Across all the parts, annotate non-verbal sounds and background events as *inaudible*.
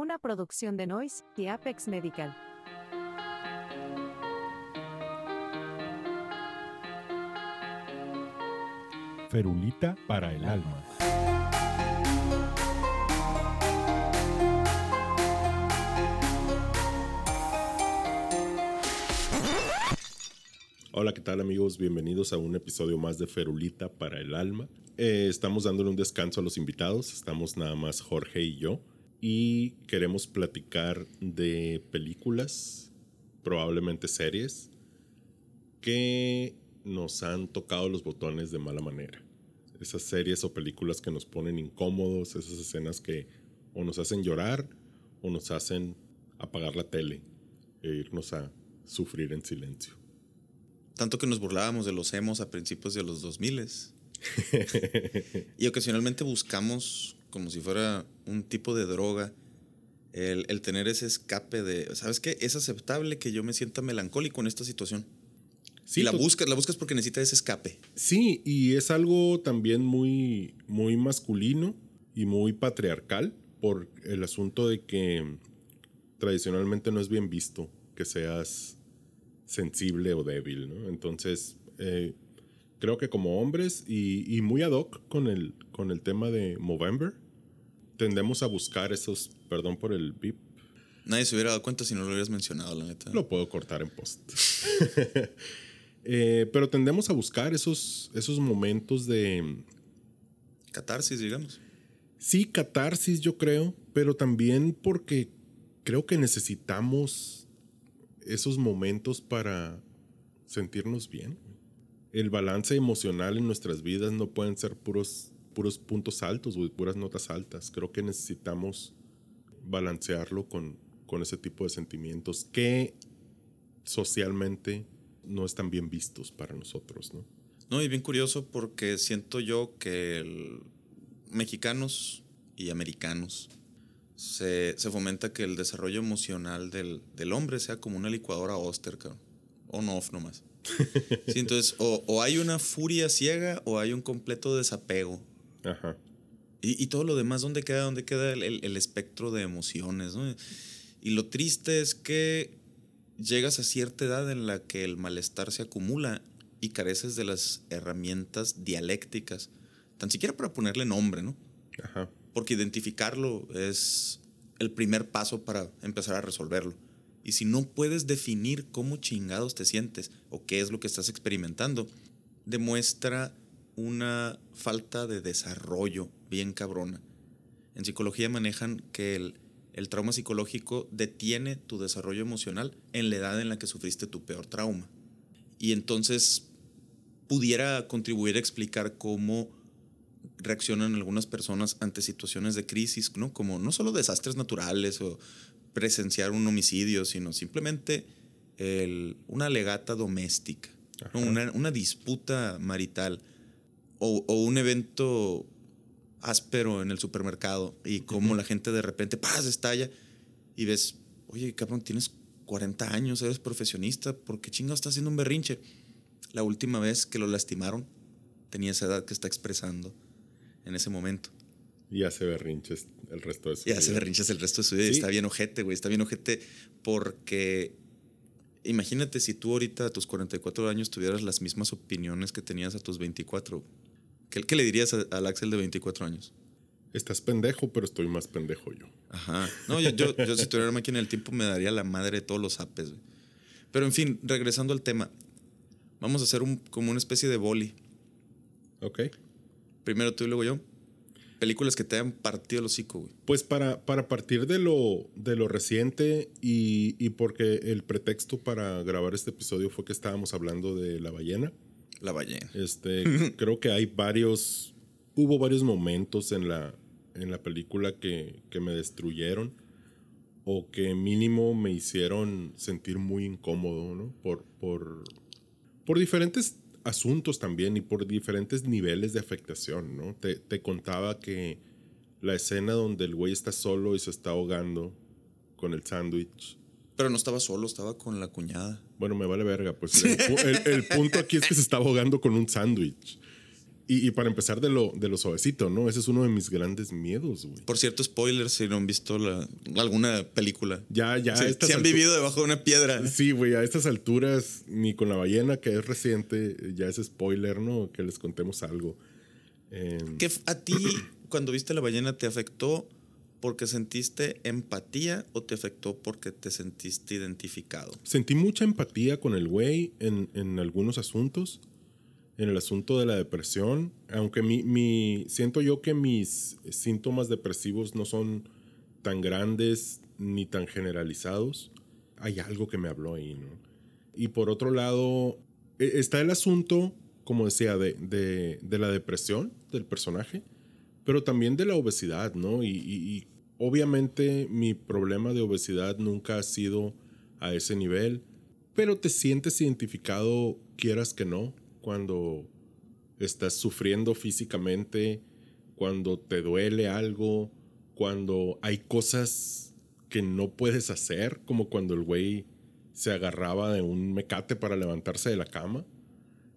Una producción de Noise y Apex Medical. Ferulita para el alma. Hola, ¿qué tal amigos? Bienvenidos a un episodio más de Ferulita para el alma. Eh, estamos dándole un descanso a los invitados, estamos nada más Jorge y yo, y queremos platicar de películas, probablemente series, que nos han tocado los botones de mala manera. Esas series o películas que nos ponen incómodos, esas escenas que o nos hacen llorar o nos hacen apagar la tele e irnos a sufrir en silencio. Tanto que nos burlábamos de los emos a principios de los 2000 *laughs* y ocasionalmente buscamos, como si fuera un tipo de droga, el, el, tener ese escape de, ¿sabes qué? Es aceptable que yo me sienta melancólico en esta situación. Sí, y la buscas, la buscas porque necesita ese escape. Sí, y es algo también muy, muy masculino y muy patriarcal por el asunto de que tradicionalmente no es bien visto que seas sensible o débil, ¿no? Entonces, eh, creo que como hombres y, muy ad hoc con el, con el tema de Movember, tendemos a buscar esos, perdón por el beep. Nadie se hubiera dado cuenta si no lo hubieras mencionado, la neta. Lo puedo cortar en post. *laughs* Eh, pero tendemos a buscar esos, esos momentos de... Catarsis, digamos. Sí, catarsis yo creo, pero también porque creo que necesitamos esos momentos para sentirnos bien. El balance emocional en nuestras vidas no pueden ser puros, puros puntos altos o puras notas altas. Creo que necesitamos balancearlo con, con ese tipo de sentimientos que socialmente no están bien vistos para nosotros, ¿no? No, y bien curioso porque siento yo que mexicanos y americanos se, fomenta que el desarrollo emocional del, hombre sea como una licuadora Oster, cabrón. On-off nomás. *laughs* sí, entonces, o, hay una furia ciega o hay un completo desapego. Ajá. Y, todo lo demás, ¿dónde queda? ¿Dónde queda el, espectro de emociones? Y lo triste es que llegas a cierta edad en la que el malestar se acumula y careces de las herramientas dialécticas, tan siquiera para ponerle nombre, ¿no? Ajá porque identificarlo es el primer paso para empezar a resolverlo. Y si no puedes definir cómo chingados te sientes o qué es lo que estás experimentando, demuestra una falta de desarrollo bien cabrona. En psicología manejan que el, el trauma psicológico detiene tu desarrollo emocional en la edad en la que sufriste tu peor trauma. Y entonces pudiera contribuir a explicar cómo reaccionan algunas personas ante situaciones de crisis, ¿no? Como no solo desastres naturales o presenciar un homicidio, sino simplemente una legata doméstica, una, disputa marital o, un evento áspero en el supermercado y como la gente de repente ¡paz! estalla y ves, oye, cabrón, tienes 40 años, eres profesionista, ¿por qué chingados estás haciendo un berrinche? La última vez que lo lastimaron tenía esa edad que está expresando en ese momento. Y hace berrinches el resto de su vida. Y hace berrinches el resto de su vida. Está bien ojete, güey. Está bien ojete porque imagínate si tú ahorita a tus 44 años tuvieras las mismas opiniones que tenías a tus 24. ¿Qué, qué le dirías al Axel de 24 años? Estás pendejo, pero estoy más pendejo yo. Ajá. No, yo, yo, yo si tuviera máquina del tiempo me daría la madre de todos los apes. Güey. Pero en fin, regresando al tema. Vamos a hacer un, como una especie de boli. Ok. Primero tú y luego yo. Películas que te hayan partido el hocico, güey. Pues para, para partir de lo, de lo reciente y, porque el pretexto para grabar este episodio fue que estábamos hablando de la ballena. La ballena. Este, *laughs* creo que hay varios, hubo varios momentos en la, en la película que, que me destruyeron o que mínimo me hicieron sentir muy incómodo, ¿no? Por, por, por diferentes asuntos también y por diferentes niveles de afectación, ¿no? Te, te contaba que la escena donde el güey está solo y se está ahogando con el sándwich. Pero no estaba solo, estaba con la cuñada. Bueno, me vale verga, pues el, *laughs* el, punto aquí es que se está ahogando con un sándwich. Y, y para empezar de lo, de lo suavecito, ¿no? Ese es uno de mis grandes miedos, güey. Por cierto, spoilers si no han visto la- alguna película. Ya, ya. Si han vivido debajo de una piedra. Sí, güey, a estas alturas, ni con la ballena, que es reciente, ya es spoiler, ¿no? Que les contemos algo. Eh, ¿Qué f- a ti, *clears throat* cuando viste la ballena, te afectó porque sentiste empatía o te afectó porque te sentiste identificado? Sentí mucha empatía con el güey en, en algunos asuntos. En el asunto de la depresión. Aunque mi, mi- siento yo que mis síntomas depresivos no son tan grandes ni tan generalizados. Hay algo que me habló ahí, ¿no? Y por otro lado, e- está el asunto, como decía, de, de- de la depresión del personaje, pero también de la obesidad, ¿no? Y, y- y obviamente mi problema de obesidad nunca ha sido a ese nivel, pero te sientes identificado, quieras que no, cuando estás sufriendo físicamente, cuando te duele algo, cuando hay cosas que no puedes hacer, como cuando el güey se agarraba de un mecate para levantarse de la cama.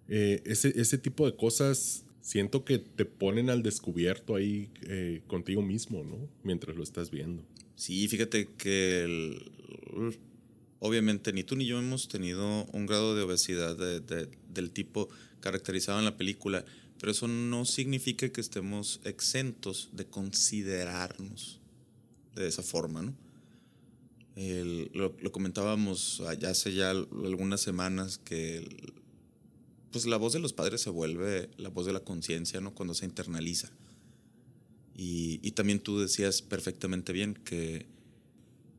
Eh, ese, ese tipo de cosas siento que te ponen al descubierto ahí eh, contigo mismo, ¿no? Mientras lo estás viendo. Sí, fíjate que el- obviamente ni tú ni yo hemos tenido un grado de obesidad de- de- del tipo caracterizado en la película, pero eso no significa que estemos exentos de considerarnos de esa forma, ¿no? Lo, comentábamos allá hace ya algunas semanas que pues la voz de los padres se vuelve la voz de la conciencia, ¿no? Cuando se internaliza. Y también tú decías perfectamente bien que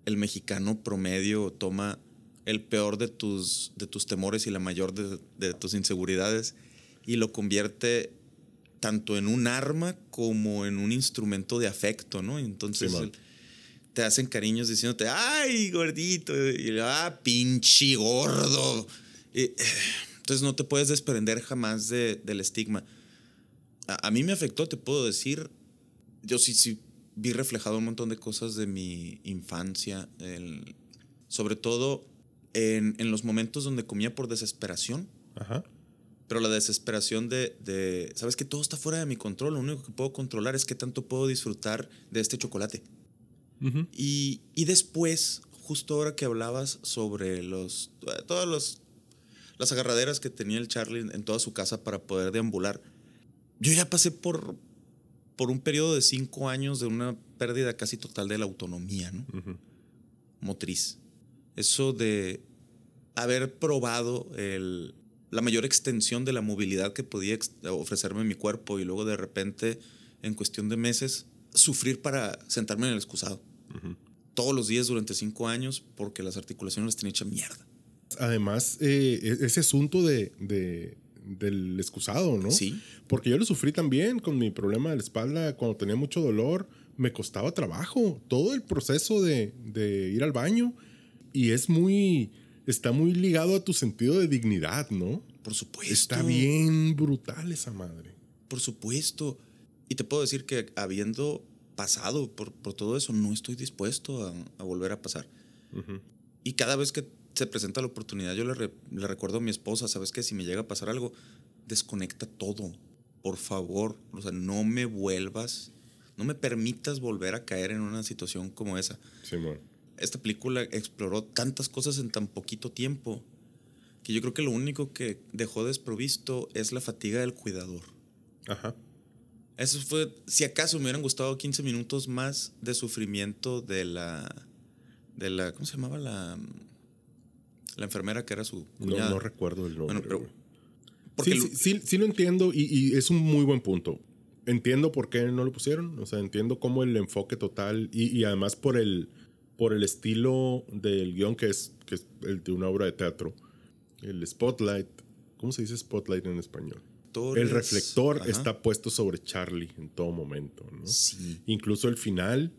el mexicano promedio toma el peor de tus, de tus temores y la mayor de, de tus inseguridades y lo convierte tanto en un arma como en un instrumento de afecto, ¿no? Entonces Sí, man. el- te hacen cariños diciéndote, ay, gordito, y ah, pinche gordo. Y, entonces no te puedes desprender jamás de- del estigma. A, a mí me afectó, te puedo decir, yo sí, sí vi reflejado un montón de cosas de mi infancia, el- sobre todo en, en los momentos donde comía por desesperación, Ajá. pero la desesperación de, de, sabes que todo está fuera de mi control, lo único que puedo controlar es qué tanto puedo disfrutar de este chocolate. Ujú. Y, y después, justo ahora que hablabas sobre los, todas los, las agarraderas que tenía el Charlie en toda su casa para poder deambular, yo ya pasé por, por un periodo de cinco años de una pérdida casi total de la autonomía ¿no? Motriz. Eso de haber probado el, la mayor extensión de la movilidad que podía ofrecerme mi cuerpo y luego de repente, en cuestión de meses, sufrir para sentarme en el excusado todos los días durante cinco años porque las articulaciones las tenía hecha mierda. Además, eh, e- ese asunto de, de- del excusado, ¿no? Sí. Porque yo lo sufrí también con mi problema de la espalda. Cuando tenía mucho dolor, me costaba trabajo. Todo el proceso de, de ir al baño. Y es muy. Está muy ligado a tu sentido de dignidad, ¿no? Por supuesto. Está bien brutal esa madre. Por supuesto. Y te puedo decir que habiendo pasado por, por todo eso, no estoy dispuesto a, a volver a pasar. Y cada vez que se presenta la oportunidad, yo le, re- le recuerdo a mi esposa, ¿sabes qué? Si me llega a pasar algo, desconecta todo. Por favor. O sea, no me vuelvas, no me permitas volver a caer en una situación como esa. Simón. Esta película exploró tantas cosas en tan poquito tiempo que yo creo que lo único que dejó desprovisto es la fatiga del cuidador. Ajá. Eso fue, si acaso me hubieran gustado 15 minutos más de sufrimiento de la, de la, ¿cómo se llamaba? La, la enfermera que era su No, cuñada. no recuerdo el nombre. Bueno, pero-. Porque sí, lo- sí, sí, sí lo entiendo y, y es un muy buen punto. Entiendo por qué no lo pusieron. O sea, entiendo cómo el enfoque total y, y además por el, por el estilo del guion que es, que es el de una obra de teatro. El spotlight. ¿Cómo se dice spotlight en español? El reflector Ajá. está puesto sobre Charlie en todo momento. ¿no? Sí. Incluso el final.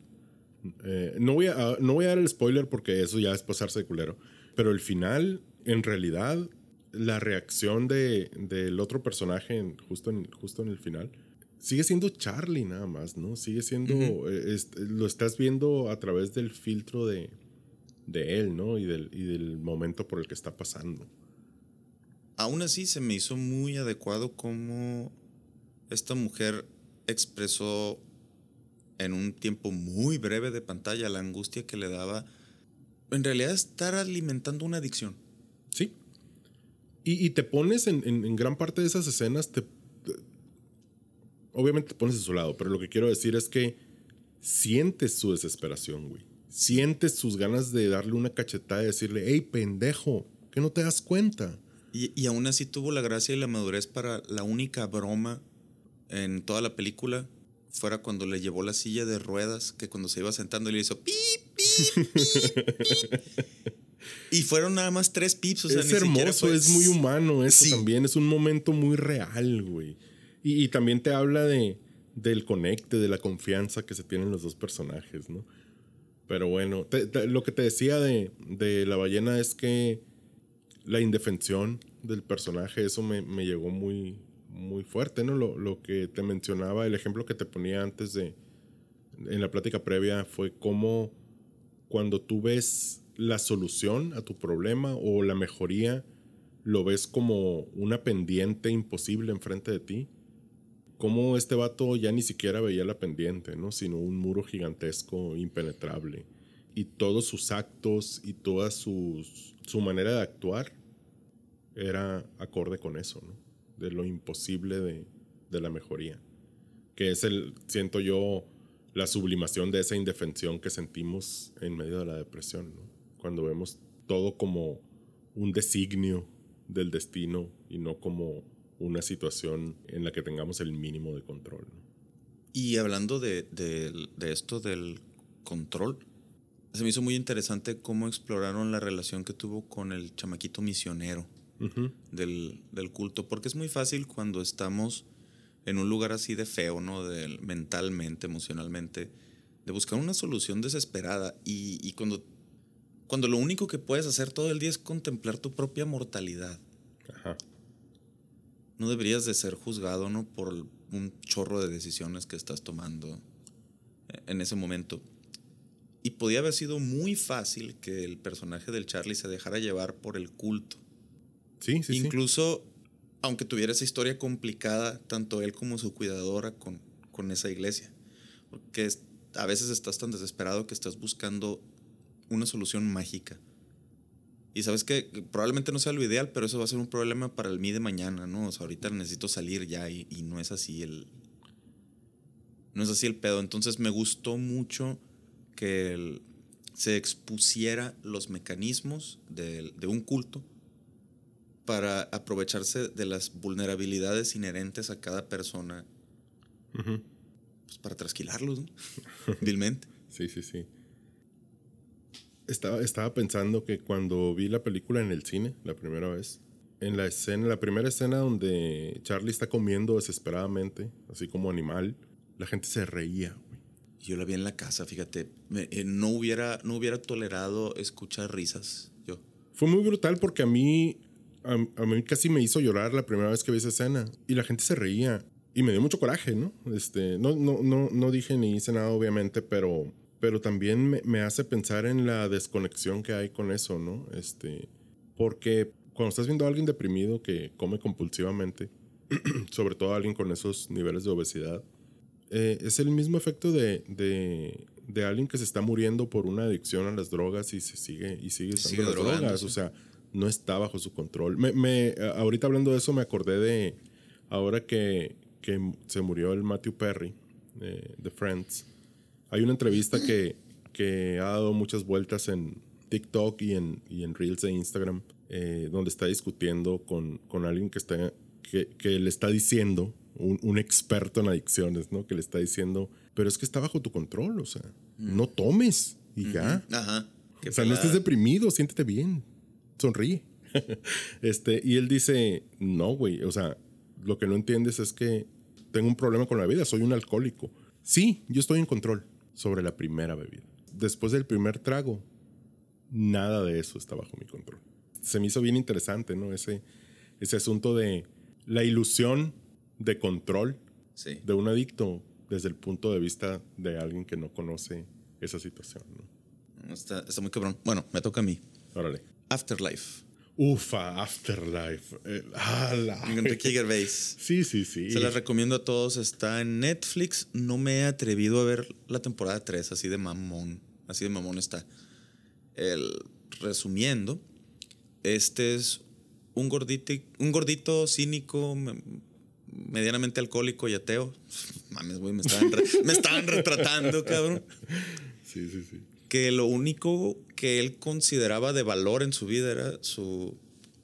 eh, no, voy a, no voy a dar el spoiler porque eso ya es pasarse de culero. Pero el final, en realidad, la reacción de, del otro personaje en- justo, en, justo en el final, sigue siendo Charlie nada más, ¿no? Sigue siendo. Eh, es- lo estás viendo a través del filtro de, de él, ¿no? Y del, y del momento por el que está pasando. Aún así se me hizo muy adecuado cómo esta mujer expresó en un tiempo muy breve de pantalla la angustia que le daba en realidad estar alimentando una adicción. Sí. Y, te pones en, en, gran parte de esas escenas, te, obviamente te pones a su lado, pero lo que quiero decir es que sientes su desesperación, güey. Sientes sus ganas de darle una cachetada y decirle, hey, pendejo, que no te das cuenta. Y, y aún así tuvo la gracia y la madurez para la única broma en toda la película fuera cuando le llevó la silla de ruedas, que cuando se iba sentando le hizo pip, pip, pip, Y fueron nada más tres pips. O sea, es hermoso, es muy humano eso también. Es un momento muy real, güey. Y, también te habla de, del conecte, de la confianza que se tienen los dos personajes, ¿no? Pero bueno, lo que te decía de, de, la ballena es que la indefensión del personaje, eso me, me llegó muy, muy fuerte, ¿no? Lo, lo, que te mencionaba, el ejemplo que te ponía antes de, en la plática previa, fue cómo cuando tú ves la solución a tu problema o la mejoría, lo ves como una pendiente imposible enfrente de ti. Como este vato ya ni siquiera veía la pendiente, ¿no? Sino un muro gigantesco, impenetrable. Y todos sus actos y toda sus, su manera de actuar era acorde con eso, ¿no? de lo imposible de, de, la mejoría. Que es el, siento yo, la sublimación de esa indefensión que sentimos en medio de la depresión, ¿no? Cuando vemos todo como un designio del destino y no como una situación en la que tengamos el mínimo de control. Y hablando de, de, de esto del control, se me hizo muy interesante cómo exploraron la relación que tuvo con el chamaquito misionero del, del, culto, porque es muy fácil cuando estamos en un lugar así de feo, ¿no? De, mentalmente, emocionalmente, de buscar una solución desesperada y, y cuando, cuando lo único que puedes hacer todo el día es contemplar tu propia mortalidad. Ajá. No deberías de ser juzgado, ¿no? Por un chorro de decisiones que estás tomando en ese momento. Y podía haber sido muy fácil que el personaje del Charlie se dejara llevar por el culto. Sí, sí, Incluso, aunque tuviera esa historia complicada, tanto él como su cuidadora con, con esa iglesia. Porque a veces estás tan desesperado que estás buscando una solución mágica. Y sabes que probablemente no sea lo ideal, pero eso va a ser un problema para el mí de mañana, ¿no? O sea, ahorita necesito salir ya y, no es así el. No es así el pedo. Entonces me gustó mucho que se expusiera los mecanismos de, de un culto para aprovecharse de las vulnerabilidades inherentes a cada persona. Pues para trasquilarlos, ¿no? *laughs* Vilmente. sí, sí, sí. Estaba, estaba pensando que cuando vi la película en el cine, la primera vez, en la escena, la primera escena donde Charlie está comiendo desesperadamente, así como animal, la gente se reía, Yo la vi en la casa, fíjate. Eh, no, hubiera, no hubiera tolerado escuchar risas, yo. Fue muy brutal porque a mí a, mí casi me hizo llorar la primera vez que vi esa escena. Y la gente se reía. Y me dio mucho coraje, ¿no? Este, no, no, no, no dije ni hice nada, obviamente, pero, pero también me, me, hace pensar en la desconexión que hay con eso, ¿no? Este, porque cuando estás viendo a alguien deprimido que come compulsivamente, *clears throat* sobre todo a alguien con esos niveles de obesidad, eh, es el mismo efecto de, de, de, alguien que se está muriendo por una adicción a las drogas y se sigue y sigue usando las drogas. O sea, no está bajo su control. Me, me, ahorita hablando de eso me acordé de ahora que, que se murió el Matthew Perry de, Friends. Hay una entrevista que, que, ha dado muchas vueltas en TikTok y en, y en Reels de Instagram, eh, donde está discutiendo con, con alguien que, está, que, que le está diciendo, un, un, experto en adicciones, ¿no? Que le está diciendo, pero es que está bajo tu control, o sea, mm. no tomes y ya. Ajá. O sea, no estés deprimido, siéntete bien sonríe. *laughs* este, y él dice, no, güey, o sea, lo que no entiendes es que tengo un problema con la vida, soy un alcohólico. Sí, yo estoy en control sobre la primera bebida. Después del primer trago, nada de eso está bajo mi control. Se me hizo bien interesante, ¿no? Ese, ese asunto de la ilusión de control de un adicto desde el punto de vista de alguien que no conoce esa situación, ¿no? Está, está muy cabrón. Bueno, me toca a mí. Órale. Afterlife. Ufa, Afterlife. Eh, ala. Enrique Gervais. *laughs* Sí, sí, sí. Se las recomiendo a todos. Está en Netflix. No me he atrevido a ver la temporada 3, así de mamón. Así de mamón está. El, resumiendo, este es un gordito, un gordito cínico, me- medianamente alcohólico y ateo. *laughs* Mames, güey, me estaban, re- me estaban retratando, cabrón. Sí, sí, sí. Que lo único que él consideraba de valor en su vida era su,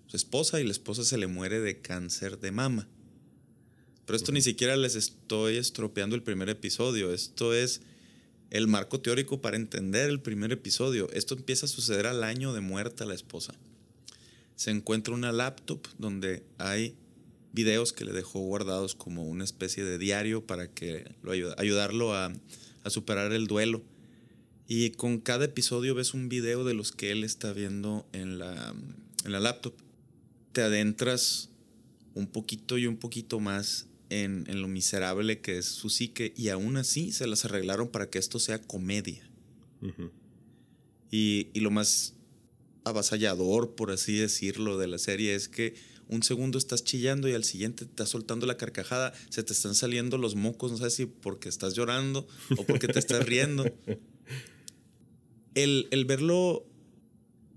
su esposa y la esposa se le muere de cáncer de mama. Pero esto ni siquiera les estoy estropeando el primer episodio. Esto es el marco teórico para entender el primer episodio. Esto empieza a suceder al año de muerta la esposa. Se encuentra una laptop donde hay videos que le dejó guardados como una especie de diario para que lo ayuda, ayudarlo a, a superar el duelo. Y con cada episodio ves un video de los que él está viendo en la, en la laptop. Te adentras un poquito y un poquito más en, en lo miserable que es su psique y aún así se las arreglaron para que esto sea comedia. Y, y lo más avasallador, por así decirlo, de la serie es que un segundo estás chillando y al siguiente te estás soltando la carcajada, se te están saliendo los mocos, no sé si porque estás llorando o porque te estás riendo. *laughs* El, el verlo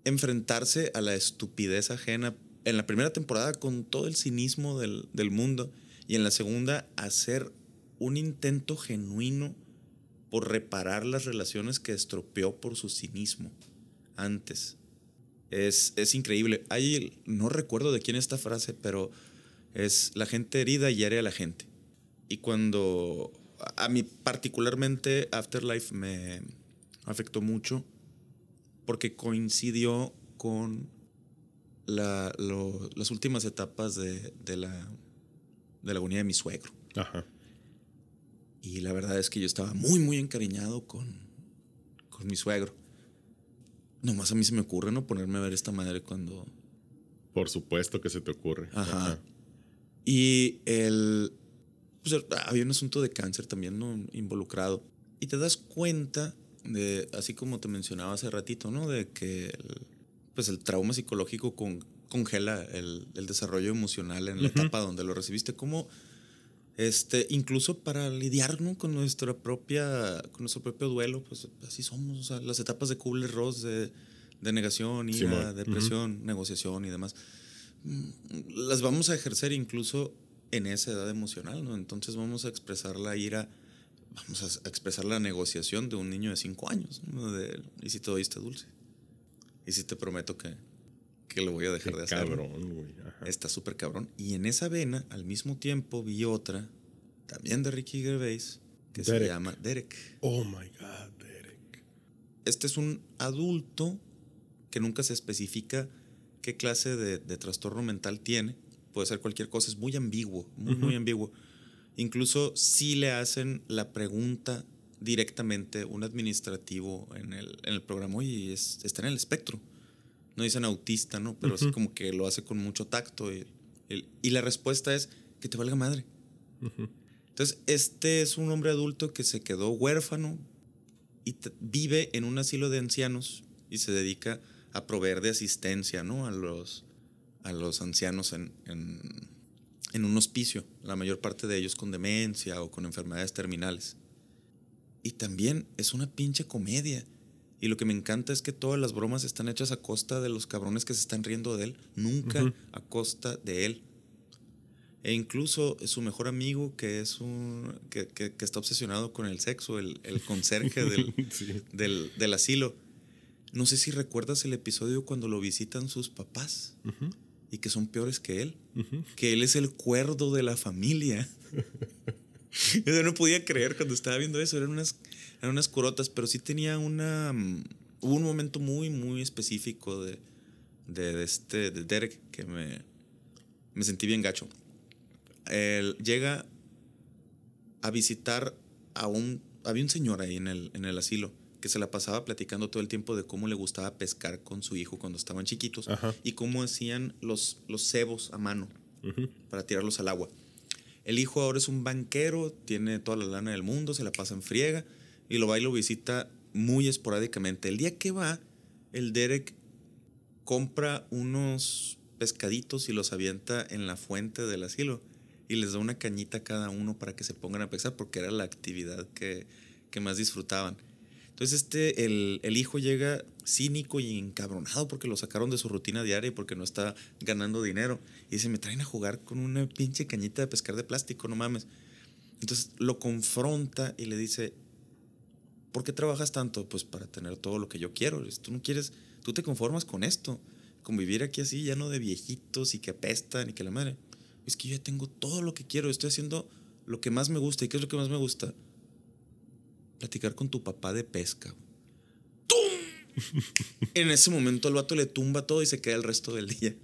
enfrentarse a la estupidez ajena en la primera temporada con todo el cinismo del, del mundo y en la segunda hacer un intento genuino por reparar las relaciones que estropeó por su cinismo antes. Es, es increíble. Hay, no recuerdo de quién es esta frase, pero es la gente herida hiere a la gente. Y cuando a mí particularmente Afterlife me afectó mucho porque coincidió con la- lo- las últimas etapas de, de la, de la agonía de mi suegro. Ajá. Y la verdad es que yo estaba muy, muy encariñado con, con mi suegro. Nomás a mí se me ocurre no ponerme a ver esta madre cuando... Por supuesto que se te ocurre. Ajá. Y el... Pues había un asunto de cáncer también ¿no? involucrado. Y te das cuenta de, así como te mencionaba hace ratito, ¿no? De que el, pues el trauma psicológico con- congela el, el desarrollo emocional en la etapa donde lo recibiste. Como este, incluso para lidiar ¿no? con nuestra propia, con nuestro propio duelo, pues así somos. O sea, las etapas de Kubler-Ross de, de negación, ira, depresión, negociación y demás, mm, las vamos a ejercer incluso en esa edad emocional, ¿no? Entonces vamos a expresar la ira, vamos a expresar la negociación de un niño de 5 años, ¿no? De, y si te oíste dulce. Y si te prometo que, que lo voy a dejar Qué de hacer. cabrón, güey. Ajá. Está súper cabrón. Y en esa vena, al mismo tiempo, vi otra, también de Ricky Gervais, que se llama Derek. Oh my God, Derek. Este es un adulto que nunca se especifica qué clase de, de trastorno mental tiene. Puede ser cualquier cosa, es muy ambiguo, muy, muy ambiguo. Incluso si le hacen la pregunta directamente un administrativo en el, en el programa y es, está en el espectro. No dicen autista, ¿no? Pero así Ujú. como que lo hace con mucho tacto. Y, el- y la respuesta es que te valga madre. Entonces, este es un hombre adulto que se quedó huérfano y vive en un asilo de ancianos y se dedica a proveer de asistencia ¿no? a, los, a los ancianos en, en, en un hospicio, la mayor parte de ellos con demencia o con enfermedades terminales. Y también es una pinche comedia. Y lo que me encanta es que todas las bromas están hechas a costa de los cabrones que se están riendo de él, nunca a costa de él. E incluso su mejor amigo, que es un. que, que- que está obsesionado con el sexo, el, el conserje *laughs* del, Sí. del, del asilo. No sé si recuerdas el episodio cuando lo visitan sus papás Ujú, y que son peores que él. Que él es el cuerdo de la familia. *laughs* Yo no podía creer cuando estaba viendo eso. Eran unas, eran unas curotas, pero sí tenía una. mm, Hubo un momento muy, muy específico de, de, de este, de Derek que me, me sentí bien gacho. Él llega a visitar a un. Había un señor ahí en el, en el asilo que se la pasaba platicando todo el tiempo de cómo le gustaba pescar con su hijo cuando estaban chiquitos Ajá. y cómo hacían los, los cebos a mano para tirarlos al agua. El hijo ahora es un banquero, tiene toda la lana del mundo, se la pasa en friega y lo va y lo visita muy esporádicamente. El día que va, el Derek compra unos pescaditos y los avienta en la fuente del asilo y les da una cañita a cada uno para que se pongan a pescar porque era la actividad que, que más disfrutaban. Entonces este, el, el, hijo llega cínico y encabronado porque lo sacaron de su rutina diaria y porque no está ganando dinero. Y dice, me traen a jugar con una pinche cañita de pescar de plástico, no mames. Entonces lo confronta y le dice, ¿por qué trabajas tanto? Pues para tener todo lo que yo quiero. Tú no quieres, tú te conformas con esto. Convivir aquí así, lleno de viejitos y que apestan y que la madre. Es que yo ya tengo todo lo que quiero. Estoy haciendo lo que más me gusta. ¿Y qué es lo que más me gusta? Platicar con tu papá de pesca. ¡Tum! *laughs* en ese momento el vato le tumba todo y se queda el resto del día.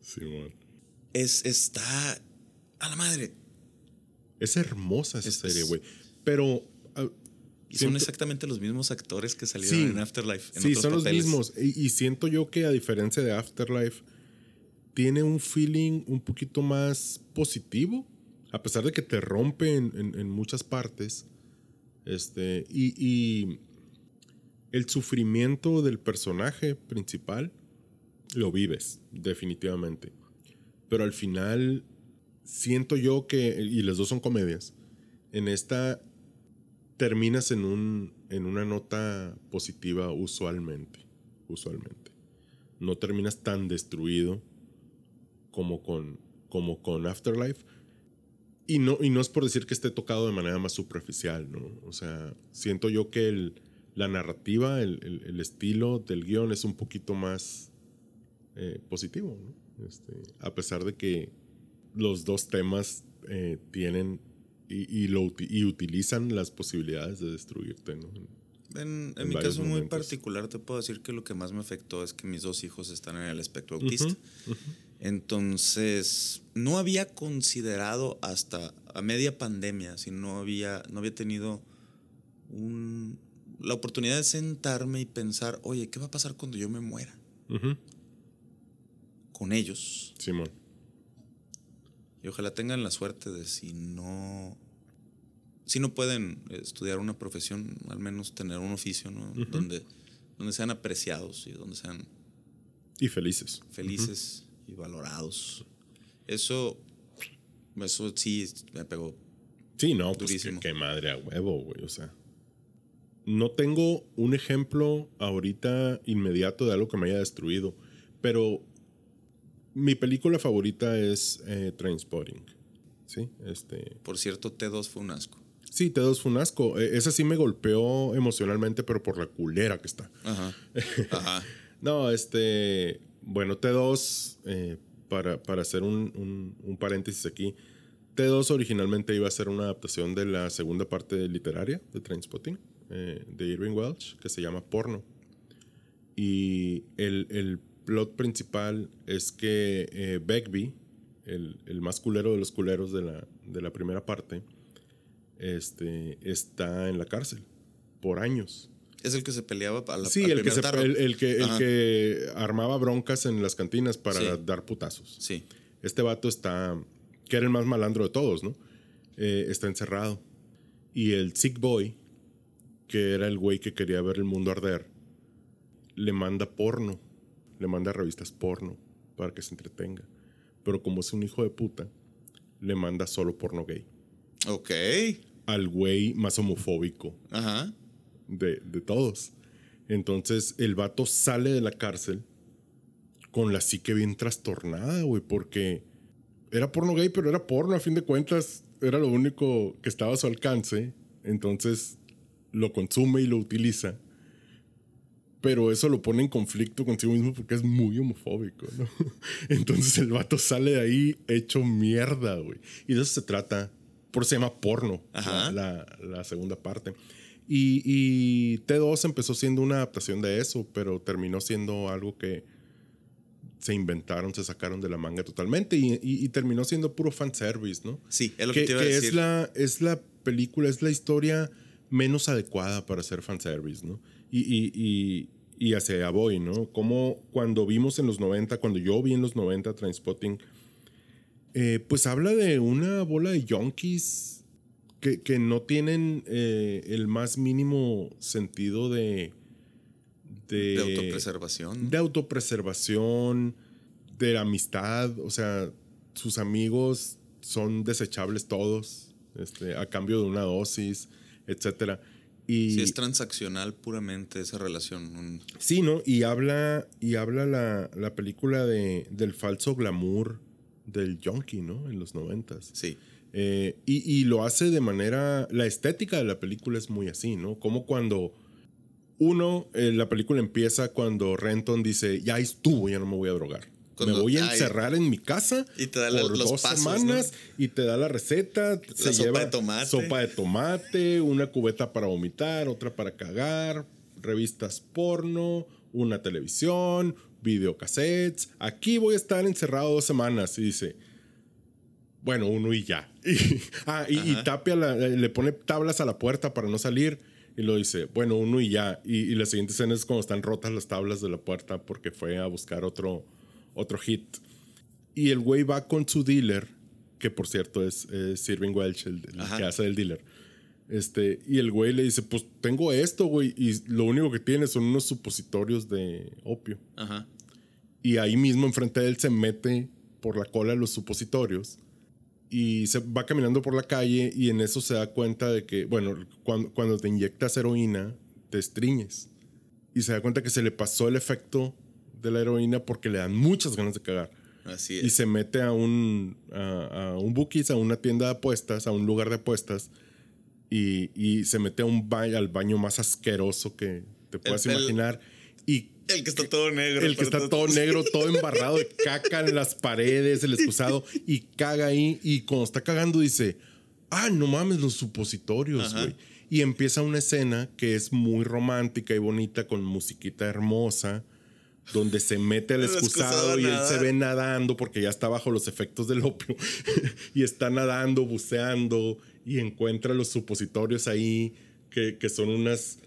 Sí, man. Es, está a la madre. Es hermosa esa es, serie, güey. Pero y son exactamente los mismos actores que salieron Sí. en Afterlife. En sí, otros son los mismos. Y, y siento yo que a diferencia de Afterlife, tiene un feeling un poquito más positivo. A pesar de que te rompe en, en- en muchas partes. Este. Y, y el sufrimiento del personaje principal lo vives, definitivamente. Pero al final, siento yo que. Y las dos son comedias. En esta terminas en, un, en una nota positiva usualmente. Usualmente. No terminas tan destruido como con, como con Afterlife. Y no, y no es por decir que esté tocado de manera más superficial, ¿no? O sea, siento yo que el- la narrativa, el, el- el estilo del guion es un poquito más eh, positivo, ¿no? Este, a pesar de que los dos temas eh, tienen y, y lo, y utilizan las posibilidades de destruirte, ¿no? En, en en mi caso muy particular te puedo decir que lo que más me afectó es que mis dos hijos están en el espectro autista. Ujú. Entonces, no había considerado hasta a media pandemia, si no había, no había tenido un- la oportunidad de sentarme y pensar, oye, ¿qué va a pasar cuando yo me muera? Con ellos. Simón. Y ojalá tengan la suerte de si no, si no pueden estudiar una profesión, al menos tener un oficio, ¿no? Donde, donde sean apreciados y donde sean Y felices. felices y valorados. Eso, eso sí me pegó. Sí, no, pues qué, Durísimo. qué madre a huevo, güey. O sea. No tengo un ejemplo ahorita inmediato de algo que me haya destruido. Pero mi película favorita es eh, Trainspotting. Sí, este. Por cierto, T2 fue un asco. Sí, T2 fue un asco. Eh, Esa sí me golpeó emocionalmente, pero por la culera que está. Ajá. *laughs* Ajá. No, este. Bueno, T2, eh, para, para hacer un, un- paréntesis aquí. T2 originalmente iba a ser una adaptación de la segunda parte literaria de Trainspotting, eh, de Irving Welsh, que se llama Porno. Y el, el plot principal es que eh, Begbie, el, el más culero de los culeros de la, de la primera parte, este, está en la cárcel por años. Es el que se peleaba a la Sí, al el que, se- el, el que, el que armaba broncas en las cantinas para Sí. dar putazos. Sí. Este vato está, que era el más malandro de todos, ¿no? Eh, está encerrado. Y el Sick Boy, que era el güey que quería ver el mundo arder, le manda porno, le manda revistas porno para que se entretenga. Pero como es un hijo de puta, le manda solo porno gay. Ok. Al güey más homofóbico Ajá. De, de todos. Entonces el vato sale de la cárcel con la psique bien trastornada, güey, porque era porno gay, pero era porno, a fin de cuentas, era lo único que estaba a su alcance. Entonces lo consume y lo utiliza. Pero eso lo pone en conflicto consigo mismo porque es muy homofóbico, ¿no? *laughs* Entonces el vato sale de ahí hecho mierda, güey. Y de eso se trata. Por eso se llama porno, Ajá. la, la- la segunda parte. Y, y T2 empezó siendo una adaptación de eso, pero terminó siendo algo que se inventaron, se sacaron de la manga totalmente y, y- y terminó siendo puro fanservice, ¿no? Sí, es lo que, que, te iba a decir. es la es la película, es la historia menos adecuada para hacer fanservice, ¿no? Y, y, y, y hacia voy, ¿no? Como cuando vimos en los 90, cuando yo vi en los 90 Trainspotting, eh, pues habla de una bola de yonkis que, que no tienen eh, el más mínimo sentido de, de, De autopreservación. de autopreservación, de amistad, o sea, sus amigos son desechables todos, este, a cambio de una dosis, etcétera. Y Sí, es transaccional puramente esa relación. sí, ¿no? Y habla, y habla la, la película de, del falso glamour del junkie, ¿no? En los noventas. Sí. Eh, y, y lo hace de manera. La estética de la película es muy así, ¿no? Como cuando. Uno, eh, la película empieza cuando Renton dice: Ya estuvo, ya no me voy a drogar. Cuando- me voy a ay. encerrar en mi casa Y te da la- por los dos pasos, semanas y te da la receta. La sopa de tomate. Sopa de tomate, una cubeta para vomitar, otra para cagar, revistas porno, una televisión, videocassettes. Aquí voy a estar encerrado dos semanas. Y dice, bueno, uno y ya. *laughs* Y, ah, y. Tapia la- le pone tablas a la puerta para no salir. Y lo dice, bueno, uno y ya. Y, y la siguiente escena es cuando están rotas las tablas de la puerta porque fue a buscar otro, otro hit. Y el güey va con su dealer, que por cierto es, es Irving Welch, el, el que hace el dealer. Este, y el güey le dice, pues tengo esto, güey. Y lo único que tiene son unos supositorios de opio. Ajá. Y ahí mismo enfrente de él se mete por la cola los supositorios. Y se va caminando por la calle y en eso se da cuenta de que, bueno, cuando, cuando te inyectas heroína, te estriñes. Y se da cuenta que se le pasó el efecto de la heroína porque le dan muchas ganas de cagar. Así Y es. se mete a un, a, a un bookies, a una tienda de apuestas, a un lugar de apuestas. Y, y se mete a un baño, al baño más asqueroso que te puedas el- imaginar. Y El que está todo negro. el que está todo negro, todo *laughs* embarrado de caca en las paredes, el excusado, y caga ahí. Y cuando está cagando dice, ah, no mames, los supositorios, güey. Y empieza una escena que es muy romántica y bonita con musiquita hermosa, donde se mete al El excusado y él se ve nadando porque ya está bajo los efectos del opio. *laughs* y está nadando, buceando y encuentra los supositorios ahí, que, que son unas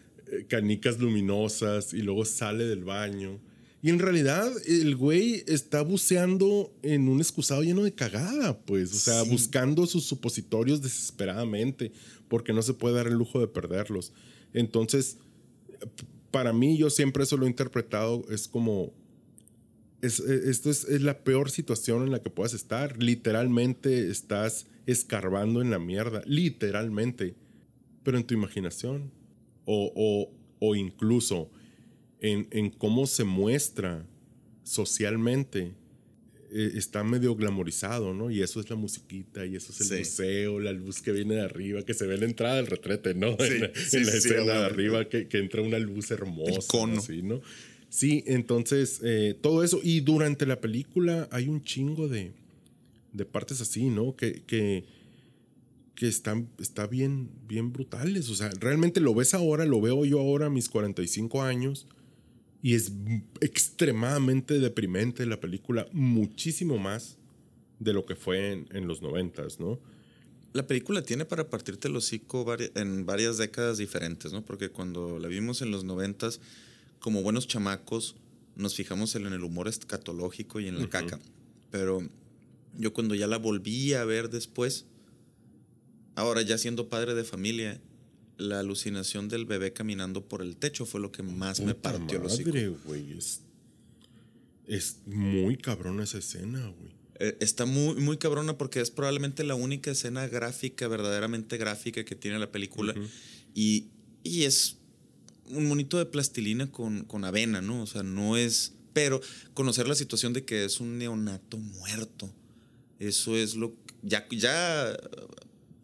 canicas luminosas y luego sale del baño. Y en realidad el güey está buceando en un excusado lleno de cagada, pues, o sea, Sí. buscando sus supositorios desesperadamente, porque no se puede dar el lujo de perderlos. Entonces, para mí yo siempre eso lo he interpretado, es como, es, eh, esto es, es la peor situación en la que puedas estar. Literalmente estás escarbando en la mierda, literalmente, pero en tu imaginación. O, o, o incluso en, en cómo se muestra socialmente. eh, está medio glamorizado, ¿no? Y eso es la musiquita, y eso es el Sí. museo, la luz que viene de arriba, que se ve en la entrada del retrete, ¿no? Sí, en la, sí, en la sí, escena de arriba que, que entra una luz hermosa. El cono. así, ¿no? Sí, entonces eh, todo eso. Y durante la película hay un chingo de, de partes así, ¿no? Que, que, que están está bien, bien brutales. O sea, realmente lo ves ahora, lo veo yo ahora a mis 45 años. Y es extremadamente deprimente la película, muchísimo más de lo que fue en, en los noventas, ¿no? La película tiene para partirte el hocico vari- en varias décadas diferentes, ¿no? Porque cuando la vimos en los noventas, como buenos chamacos, nos fijamos en el humor escatológico y en la caca. Pero yo cuando ya la volví a ver después, ahora ya siendo padre de familia, la alucinación del bebé caminando por el techo fue lo que más me partió madre, güey. Es, es muy cabrona esa escena, güey. Eh, Está muy, muy cabrona porque es probablemente la única escena gráfica, verdaderamente gráfica que tiene la película. y, y es un monito de plastilina con, con avena, ¿no? O sea, no es... Pero conocer la situación de que es un neonato muerto, eso es lo... Ya, ya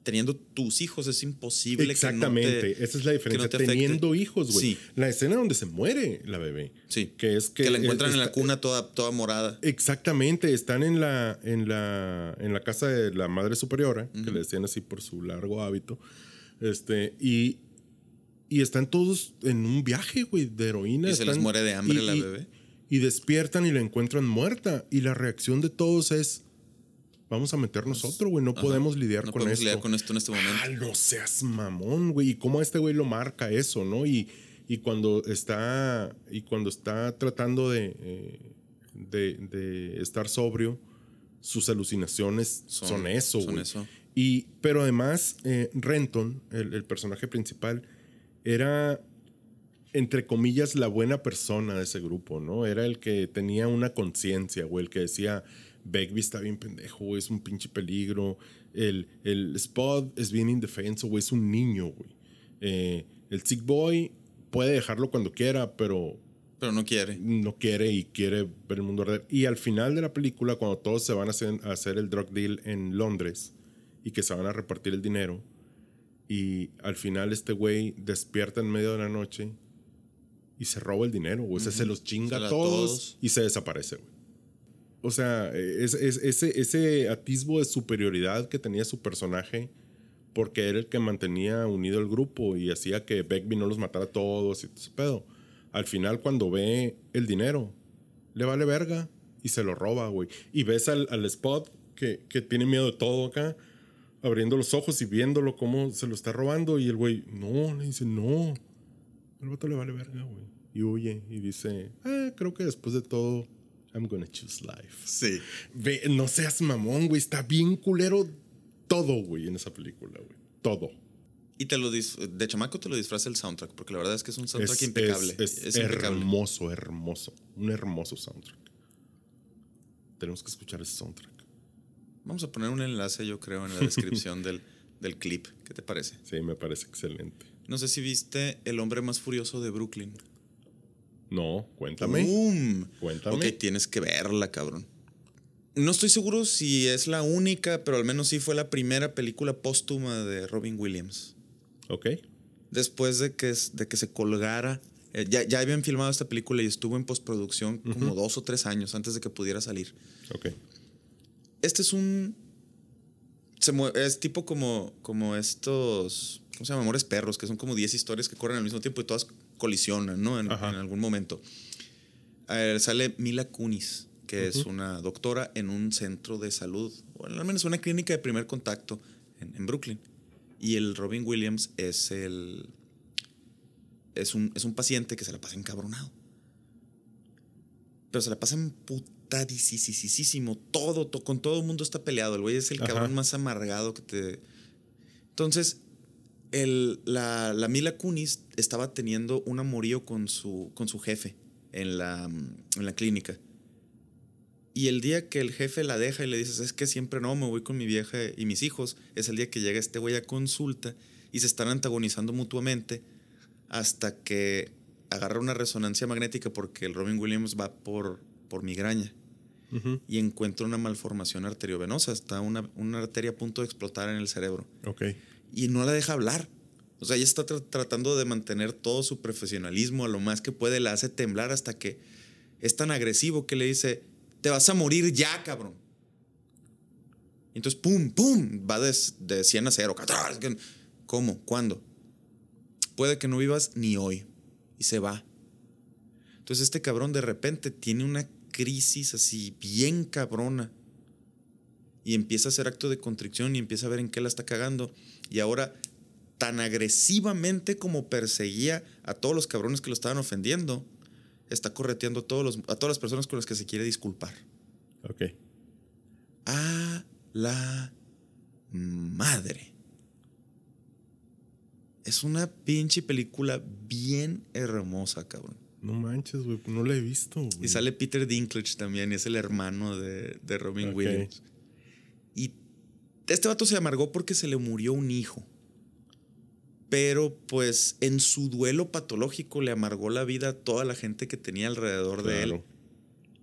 teniendo tus hijos es imposible Exactamente, que no te, esa es la diferencia. te afecte. Teniendo hijos, güey. Sí. La escena donde se muere la bebé. Sí. Que es que. Que, la encuentran en la cuna toda, toda morada. Exactamente, están en la, en la, en la casa de la madre superiora, que le decían así por su largo hábito. Este, y, y están todos en un viaje, güey, de heroína. Y se les muere de hambre y- la y- bebé. Y despiertan y la encuentran muerta. Y la reacción de todos es: Vamos a meternos otro, güey. No Ajá. podemos lidiar No con podemos esto. lidiar con esto en este momento. Ah, no seas mamón, güey. Y cómo este güey lo marca eso, ¿no? Y, y cuando está. Y cuando está tratando de. eh, de, de estar sobrio, sus alucinaciones son, Son- eso, son güey. eso. Y, pero además, eh, Renton, el, el personaje principal, era. entre comillas, la buena persona de ese grupo, ¿no? Era el que tenía una conciencia, güey, el que decía, Begbie está bien pendejo, güey, es un pinche peligro. El, el Spot es bien indefenso, güey, es un niño, güey. Eh, el Sick Boy puede dejarlo cuando quiera, pero Pero no quiere. no quiere y quiere ver el mundo arder. Y al final de la película, cuando todos se van a hacer, a hacer el drug deal en Londres y que se van a repartir el dinero, y al final este güey despierta en medio de la noche y se roba el dinero, güey. O sea, se los chinga Se a todos, todos. y se desaparece, güey. O sea, es, es- ese, atisbo de superioridad que tenía su personaje, porque era el que mantenía unido el grupo y hacía que Begbie no los matara a todos y todo ese pedo. Al final, cuando ve el dinero, le vale verga y se lo roba, güey. Y ves al, Spot que, que tiene miedo de todo acá, abriendo los ojos y viéndolo cómo se lo está robando. Y el güey, no, le dice, no. El vato le vale verga, güey. Y huye y dice, ah, creo que después de todo, I'm gonna choose life. Sí. Ve, no seas mamón, güey. Está bien culero todo, güey, en esa película, güey. Todo. Y te lo de chamaco te lo disfraza el soundtrack, porque la verdad es que es un soundtrack Es, impecable. es- Es, es impecable. hermoso, hermoso. Un hermoso soundtrack. Tenemos que escuchar ese soundtrack. Vamos a poner un enlace, yo creo, en la descripción *laughs* del, del clip. ¿Qué te parece? Sí, me parece excelente. No sé si viste El hombre más furioso de Brooklyn. No, cuéntame. ¡Boom! Cuéntame. Ok, tienes que verla, cabrón. No estoy seguro si es la única, pero al menos sí fue la primera película póstuma de Robin Williams. Ok. Después de que, de que se colgara. eh, ya, ya habían filmado esta película y estuvo en postproducción como dos o tres años antes de que pudiera salir. Ok. Este es un. se es tipo como, como estos. ¿Cómo se llama? Amores perros, que son como 10 historias que corren al mismo tiempo y todas colisionan, ¿no? En, algún momento. A ver, sale Mila Kunis, que es una doctora en un centro de salud, o al menos una clínica de primer contacto en, en Brooklyn. Y el Robin Williams es el. Es un, es un paciente que se la pasa encabronado. Pero se la pasa emputadísimo. Todo, to- con todo el mundo está peleado. El güey es el Ajá. cabrón más amargado que te. Entonces, el, la, la Mila Kunis estaba teniendo un amorío con su, con su jefe en la, en la clínica. Y el día que el jefe la deja y le dices, es que siempre no, me voy con mi vieja y mis hijos, es el día que llega este güey a consulta y se están antagonizando mutuamente hasta que agarra una resonancia magnética porque el Robin Williams va por, por migraña y encuentra una malformación arteriovenosa, está una, una arteria a punto de explotar en el cerebro Ok. Y no la deja hablar. O sea, ella está tra- tratando de mantener todo su profesionalismo a lo más que puede, la hace temblar hasta que es tan agresivo que le dice, te vas a morir ya, cabrón. Y entonces, pum, pum, va de, de 100 a 0. ¿Cómo? ¿Cuándo? Puede que no vivas ni hoy. Y se va. Entonces este cabrón de repente tiene una crisis así bien cabrona y empieza a hacer acto de contrición y empieza a ver en qué la está cagando. Y ahora, tan agresivamente como perseguía a todos los cabrones que lo estaban ofendiendo, está correteando a, todos los, a todas las personas con las que se quiere disculpar. Ok. A la madre. Es una pinche película bien hermosa, cabrón. No manches, güey. No la he visto. Y sale Peter Dinklage también, y es el hermano de, de Robin. Williams. Este vato se amargó porque se le murió un hijo. Pero pues en su duelo patológico le amargó la vida a toda la gente que tenía alrededor de él.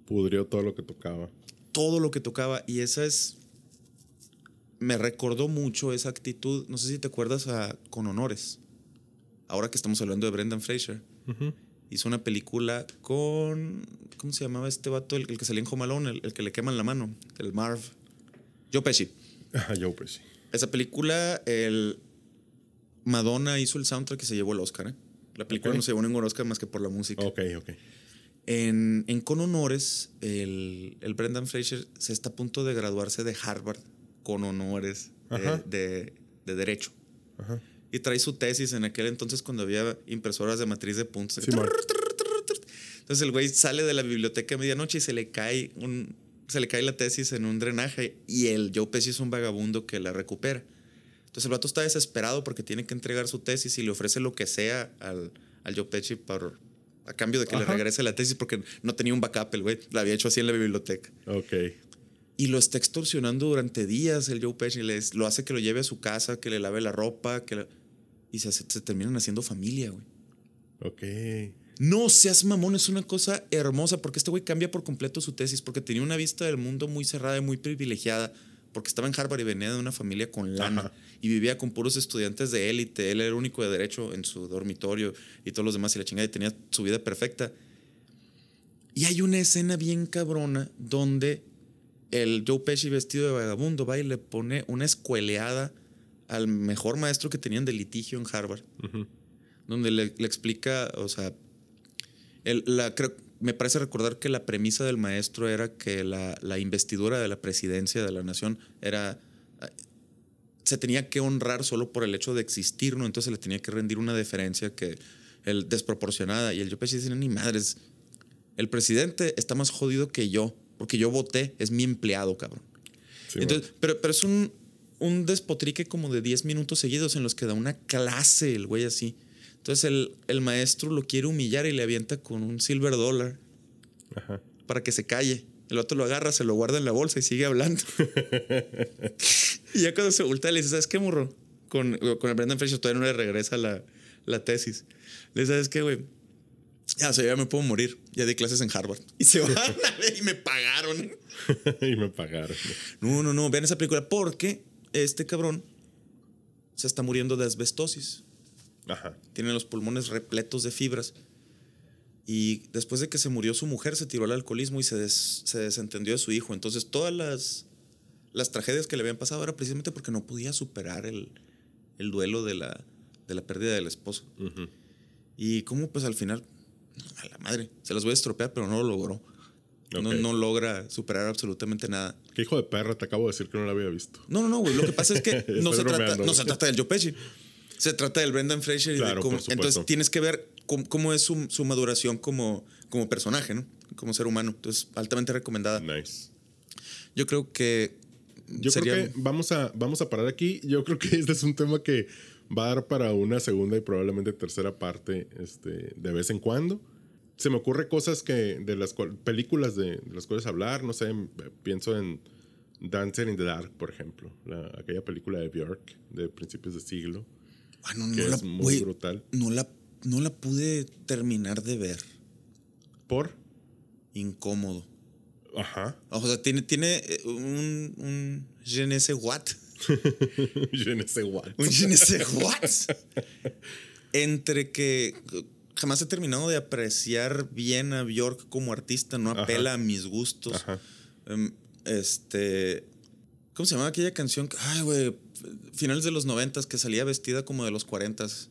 Pudrió todo lo que tocaba. Todo lo que tocaba. Y esa es... Me recordó mucho esa actitud. No sé si te acuerdas a Con Honores. Ahora que estamos hablando de Brendan Fraser. Hizo una película con. ¿Cómo se llamaba este vato? El, el que salía en Home Alone, el, el que le queman la mano, el Marv. Joe Pesci. Yo pues sí. Esa película, el. Madonna hizo el soundtrack que se llevó el Oscar. ¿eh? La película no se llevó ningún Oscar más que por la música. Ok, ok. En, en Con Honores, el, el Brendan Fraser se está a punto de graduarse de Harvard con honores de, Ajá. de- de Derecho. Ajá. Y trae su tesis en aquel entonces cuando había impresoras de matriz de puntos. Sí. Entonces el güey sale de la biblioteca a medianoche y se le cae un se le cae la tesis en un drenaje y el Joe Pesci es un vagabundo que la recupera. Entonces el vato está desesperado porque tiene que entregar su tesis y le ofrece lo que sea al, al Joe Pesci por, a cambio de que le regrese la tesis porque no tenía un backup el güey. La había hecho así en la biblioteca. Ok. Y lo está extorsionando durante días el Joe Pesci. Les, lo hace que lo lleve a su casa, que le lave la ropa, que la- y se, se terminan haciendo familia, güey. Ok. No seas mamón, es una cosa hermosa porque este güey cambia por completo su tesis porque tenía una vista del mundo muy cerrada y muy privilegiada porque estaba en Harvard y venía de una familia con lana Ajá. y vivía con puros estudiantes de élite. Él era el único de derecho en su dormitorio y todos los demás y la chingada y tenía su vida perfecta. Y hay una escena bien cabrona donde el Joe Pesci vestido de vagabundo va y le pone una escueleada al mejor maestro que tenían de litigio en Harvard donde le, le explica, o sea, el- la, creo- me parece recordar que la premisa del maestro era que la, la investidura de la presidencia de la nación era eh, se tenía que honrar solo por el hecho de existir, ¿no? Entonces se le tenía que rendir una deferencia que el desproporcionada y el yo dice, ni madres, el presidente está más jodido que yo, porque yo voté, es mi empleado, cabrón. Sí, Entonces, pero, pero es un, un despotrique como de 10 minutos seguidos en los que da una clase el güey así. Entonces el, el maestro lo quiere humillar y le avienta con un silver dollar Ajá. para que se calle. El otro lo agarra, se lo guarda en la bolsa y sigue hablando. *laughs* y ya cuando se voltea le dice, ¿sabes qué, morro? Con, con el Brendan Fraser todavía no le regresa la, la tesis. Le dice, ¿sabes qué, güey? Ya, o sea, ya me puedo morir. Ya di clases en Harvard. Y se van *laughs* y me pagaron. *laughs* y me pagaron. No, no, no. Vean esa película porque este cabrón se está muriendo de asbestosis. Ajá. Tiene los pulmones repletos de fibras. Y después de que se murió su mujer, se tiró al alcoholismo y se, des- se desentendió de su hijo. Entonces, todas las, las tragedias que le habían pasado era precisamente porque no podía superar el, el duelo de la, de la pérdida del esposo. Ujú. Y cómo, pues al final, a la madre, se las voy a estropear, pero no lo logró. No, Ok. no logra superar absolutamente nada. Qué hijo de perra, te acabo de decir que no la había visto. No, no, no, güey. Lo que pasa es que *laughs* no, se trata, no se trata del Joe Pesci. Se trata del Brendan Fraser y de cómo. Entonces tienes que ver cómo, cómo es su, su maduración como, como personaje, ¿no? Como ser humano. Entonces, altamente recomendada. Nice. Yo creo que. Yo sería, creo que vamos a, vamos a parar aquí. Yo creo que *laughs* este es un tema que va a dar para una segunda y probablemente tercera parte este, de vez en cuando. Se me ocurre cosas que de las cual- películas de, de las cuales hablar, no sé, pienso en Dancer in the Dark, por ejemplo, la- aquella película de Björk de principios de siglo, Bueno, que no, la, es muy güey, brutal. no, la, no la pude terminar de ver. Por, Incómodo. ajá, O sea, tiene, tiene eh, un, un je ne sais what. *laughs* je ne sais what. Un je ne sais what. Entre que jamás he terminado de apreciar bien a Bjork como artista, no Ajá. apela a mis gustos. Ajá. Em, este. ¿Cómo se llamaba aquella canción? Ay, güey. Finales de los noventas que salía vestida como de los cuarentas.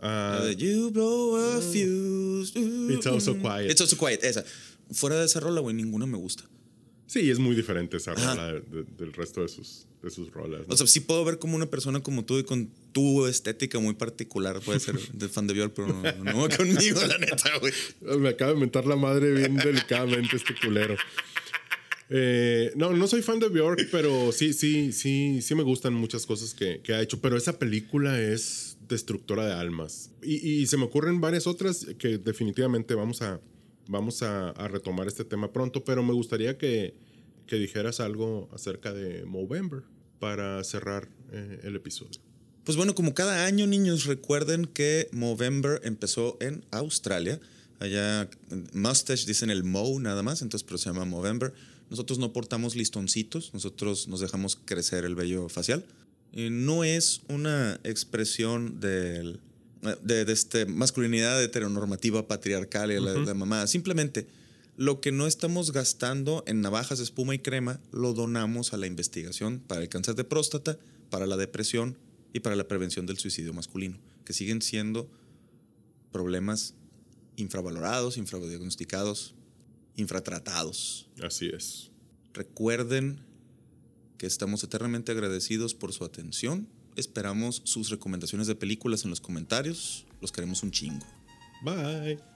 Ah, de You blow a fuse. It's also quiet. It's also quiet, esa. Fuera de esa rola, güey, ninguna me gusta. sí, es muy diferente esa Ajá. rola de- de- del resto de sus, de sus rolas. ¿no? O sea, sí puedo ver como una persona como tú y con tu estética muy particular puede ser de fan de Bjork, pero no, no conmigo, la neta, güey. *laughs* Me acaba de mentar la madre bien delicadamente este culero. Eh, no, no soy fan de Bjork, pero sí, sí, sí, sí me gustan muchas cosas que, que ha hecho. Pero esa película es destructora de almas. Y, se me ocurren varias otras que definitivamente vamos a, vamos a, retomar este tema pronto. Pero me gustaría que, que dijeras algo acerca de Movember para cerrar eh, el episodio. Pues bueno, como cada año, niños, recuerden que Movember empezó en Australia. Allá, en Mustache dicen el Mo nada más, entonces, pero se llama Movember. Nosotros no portamos listoncitos, nosotros nos dejamos crecer el vello facial. No es una expresión del- de, de este masculinidad heteronormativa patriarcal y la, la mamada. Simplemente lo que no estamos gastando en navajas, espuma y crema, lo donamos a la investigación para el cáncer de próstata, para la depresión y para la prevención del suicidio masculino, que siguen siendo problemas infravalorados, infradiagnosticados, infratratados. Así es. Recuerden que estamos eternamente agradecidos por su atención. Esperamos sus recomendaciones de películas en los comentarios. Los queremos un chingo. Bye.